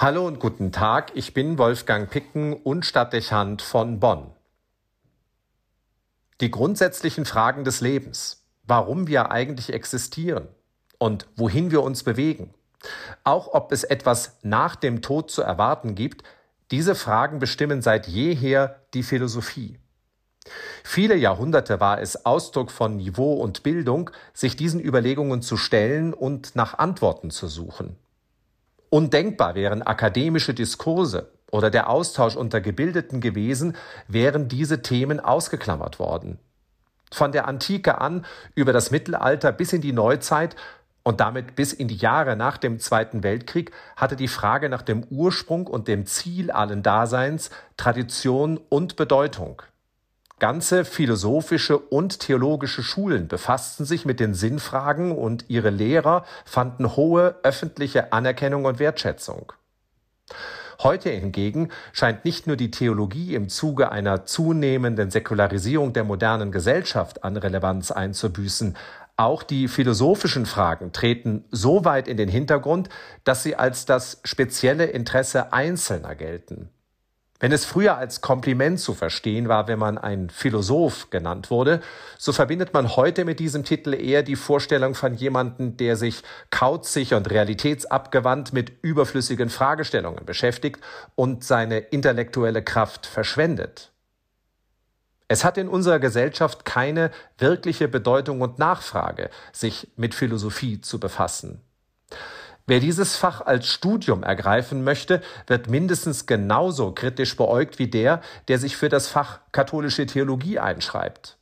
Hallo und guten Tag, ich bin Wolfgang Picken und Stadtdechant von Bonn. Die grundsätzlichen Fragen des Lebens, warum wir eigentlich existieren und wohin wir uns bewegen, auch ob es etwas nach dem Tod zu erwarten gibt, diese Fragen bestimmen seit jeher die Philosophie. Viele Jahrhunderte war es Ausdruck von Niveau und Bildung, sich diesen Überlegungen zu stellen und nach Antworten zu suchen. Undenkbar wären akademische Diskurse oder der Austausch unter Gebildeten gewesen, wären diese Themen ausgeklammert worden. Von der Antike an über das Mittelalter bis in die Neuzeit und damit bis in die Jahre nach dem Zweiten Weltkrieg hatte die Frage nach dem Ursprung und dem Ziel allen Daseins Tradition und Bedeutung. Ganze philosophische und theologische Schulen befassten sich mit den Sinnfragen und ihre Lehrer fanden hohe öffentliche Anerkennung und Wertschätzung. Heute hingegen scheint nicht nur die Theologie im Zuge einer zunehmenden Säkularisierung der modernen Gesellschaft an Relevanz einzubüßen, auch die philosophischen Fragen treten so weit in den Hintergrund, dass sie als das spezielle Interesse Einzelner gelten. Wenn es früher als Kompliment zu verstehen war, wenn man ein Philosoph genannt wurde, so verbindet man heute mit diesem Titel eher die Vorstellung von jemandem, der sich kauzig und realitätsabgewandt mit überflüssigen Fragestellungen beschäftigt und seine intellektuelle Kraft verschwendet. Es hat in unserer Gesellschaft keine wirkliche Bedeutung und Nachfrage, sich mit Philosophie zu befassen. Wer dieses Fach als Studium ergreifen möchte, wird mindestens genauso kritisch beäugt wie der, der sich für das Fach katholische Theologie einschreibt.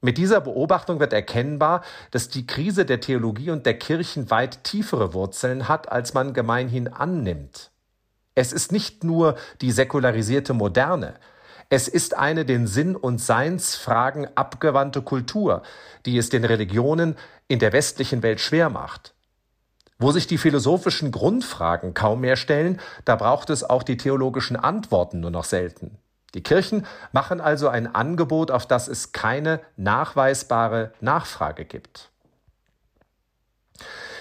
Mit dieser Beobachtung wird erkennbar, dass die Krise der Theologie und der Kirchen weit tiefere Wurzeln hat, als man gemeinhin annimmt. Es ist nicht nur die säkularisierte Moderne, es ist eine den Sinn- und Seinsfragen abgewandte Kultur, die es den Religionen in der westlichen Welt schwer macht. Wo sich die philosophischen Grundfragen kaum mehr stellen, da braucht es auch die theologischen Antworten nur noch selten. Die Kirchen machen also ein Angebot, auf das es keine nachweisbare Nachfrage gibt.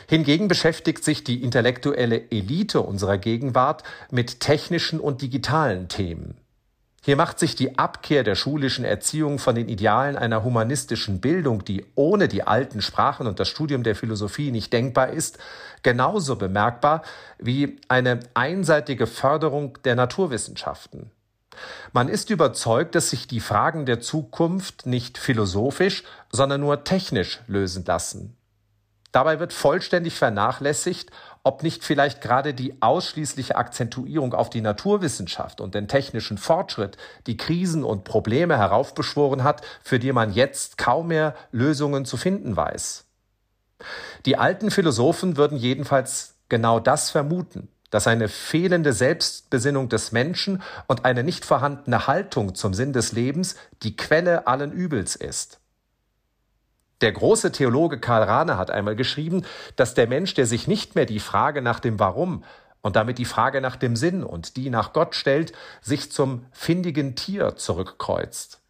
Hingegen beschäftigt sich die intellektuelle Elite unserer Gegenwart mit technischen und digitalen Themen. Hier macht sich die Abkehr der schulischen Erziehung von den Idealen einer humanistischen Bildung, die ohne die alten Sprachen und das Studium der Philosophie nicht denkbar ist, genauso bemerkbar wie eine einseitige Förderung der Naturwissenschaften. Man ist überzeugt, dass sich die Fragen der Zukunft nicht philosophisch, sondern nur technisch lösen lassen. Dabei wird vollständig vernachlässigt, ob nicht vielleicht gerade die ausschließliche Akzentuierung auf die Naturwissenschaft und den technischen Fortschritt die Krisen und Probleme heraufbeschworen hat, für die man jetzt kaum mehr Lösungen zu finden weiß. Die alten Philosophen würden jedenfalls genau das vermuten, dass eine fehlende Selbstbesinnung des Menschen und eine nicht vorhandene Haltung zum Sinn des Lebens die Quelle allen Übels ist. Der große Theologe Karl Rahner hat einmal geschrieben, dass der Mensch, der sich nicht mehr die Frage nach dem Warum und damit die Frage nach dem Sinn und die nach Gott stellt, sich zum findigen Tier zurückkreuzt.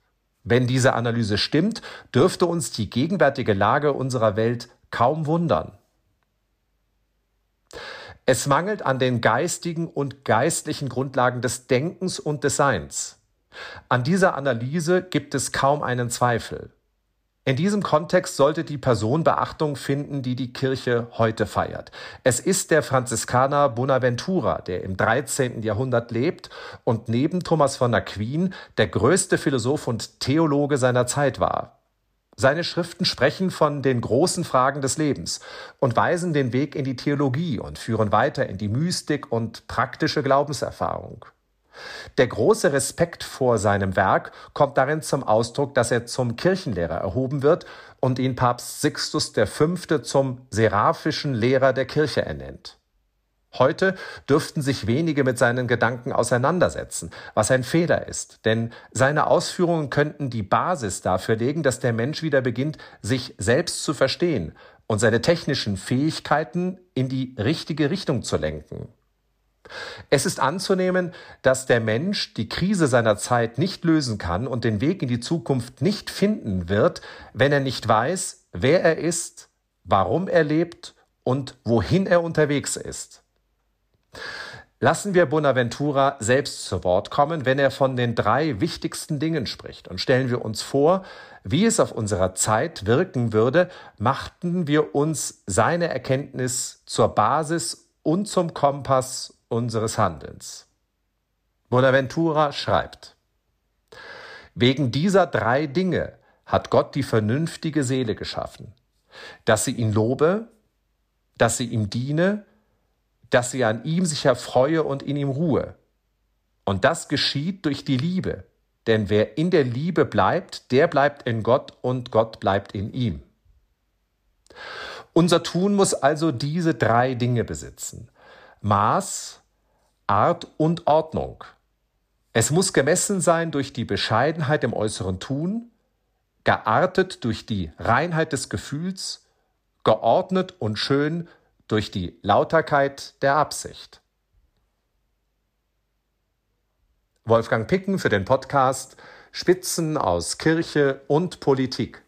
Wenn diese Analyse stimmt, dürfte uns die gegenwärtige Lage unserer Welt kaum wundern. Es mangelt an den geistigen und geistlichen Grundlagen des Denkens und des Seins. An dieser Analyse gibt es kaum einen Zweifel. In diesem Kontext sollte die Person Beachtung finden, die die Kirche heute feiert. Es ist der Franziskaner Bonaventura, der im 13. Jahrhundert lebt und neben Thomas von Aquin der größte Philosoph und Theologe seiner Zeit war. Seine Schriften sprechen von den großen Fragen des Lebens und weisen den Weg in die Theologie und führen weiter in die Mystik und praktische Glaubenserfahrung. Der große Respekt vor seinem Werk kommt darin zum Ausdruck, dass er zum Kirchenlehrer erhoben wird und ihn Papst Sixtus V. zum seraphischen Lehrer der Kirche ernennt. Heute dürften sich wenige mit seinen Gedanken auseinandersetzen, was ein Fehler ist, denn seine Ausführungen könnten die Basis dafür legen, dass der Mensch wieder beginnt, sich selbst zu verstehen und seine technischen Fähigkeiten in die richtige Richtung zu lenken. Es ist anzunehmen, dass der Mensch die Krise seiner Zeit nicht lösen kann und den Weg in die Zukunft nicht finden wird, wenn er nicht weiß, wer er ist, warum er lebt und wohin er unterwegs ist. Lassen wir Bonaventura selbst zu Wort kommen, wenn er von den drei wichtigsten Dingen spricht. Und stellen wir uns vor, wie es auf unserer Zeit wirken würde, machten wir uns seine Erkenntnis zur Basis und zum Kompass unseres Handelns. Bonaventura schreibt, Wegen dieser drei Dinge hat Gott die vernünftige Seele geschaffen, dass sie ihn lobe, dass sie ihm diene dass sie an ihm sich erfreue und in ihm ruhe. Und das geschieht durch die Liebe. Denn wer in der Liebe bleibt, der bleibt in Gott und Gott bleibt in ihm. Unser Tun muss also diese drei Dinge besitzen. Maß, Art und Ordnung. Es muss gemessen sein durch die Bescheidenheit im äußeren Tun, geartet durch die Reinheit des Gefühls, geordnet und schön durch die Lauterkeit der Absicht. Wolfgang Picken für den Podcast Spitzen aus Kirche und Politik.